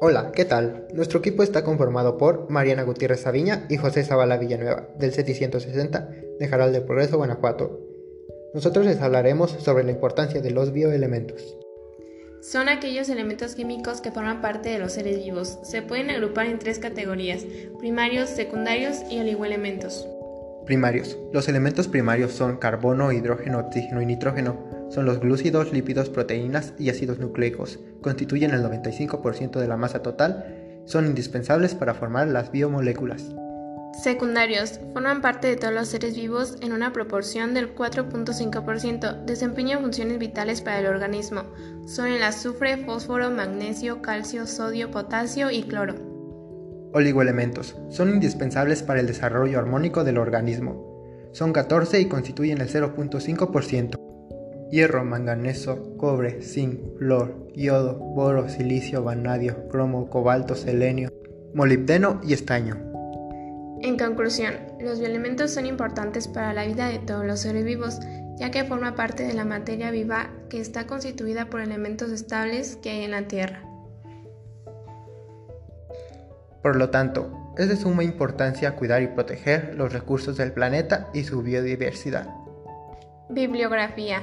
Hola, ¿qué tal? Nuestro equipo está conformado por Mariana Gutiérrez Sabiña y José Zavala Villanueva, del CETI 160 de Jaral de Progreso, Guanajuato. Nosotros les hablaremos sobre la importancia de los bioelementos. Son aquellos elementos químicos que forman parte de los seres vivos. Se pueden agrupar en tres categorías, primarios, secundarios y oligoelementos. Primarios. Los elementos primarios son carbono, hidrógeno, oxígeno y nitrógeno son los glúcidos, lípidos, proteínas y ácidos nucleicos. Constituyen el 95% de la masa total. Son indispensables para formar las biomoléculas. Secundarios. Forman parte de todos los seres vivos en una proporción del 4.5%. Desempeñan funciones vitales para el organismo. Son el azufre, fósforo, magnesio, calcio, sodio, potasio y cloro. Oligoelementos. Son indispensables para el desarrollo armónico del organismo. Son 14 y constituyen el 0.5% hierro, manganeso, cobre, zinc, flor, yodo, boro, silicio, vanadio, cromo, cobalto, selenio, molibdeno y estaño. En conclusión, los bioelementos son importantes para la vida de todos los seres vivos, ya que forma parte de la materia viva que está constituida por elementos estables que hay en la Tierra. Por lo tanto, es de suma importancia cuidar y proteger los recursos del planeta y su biodiversidad. Bibliografía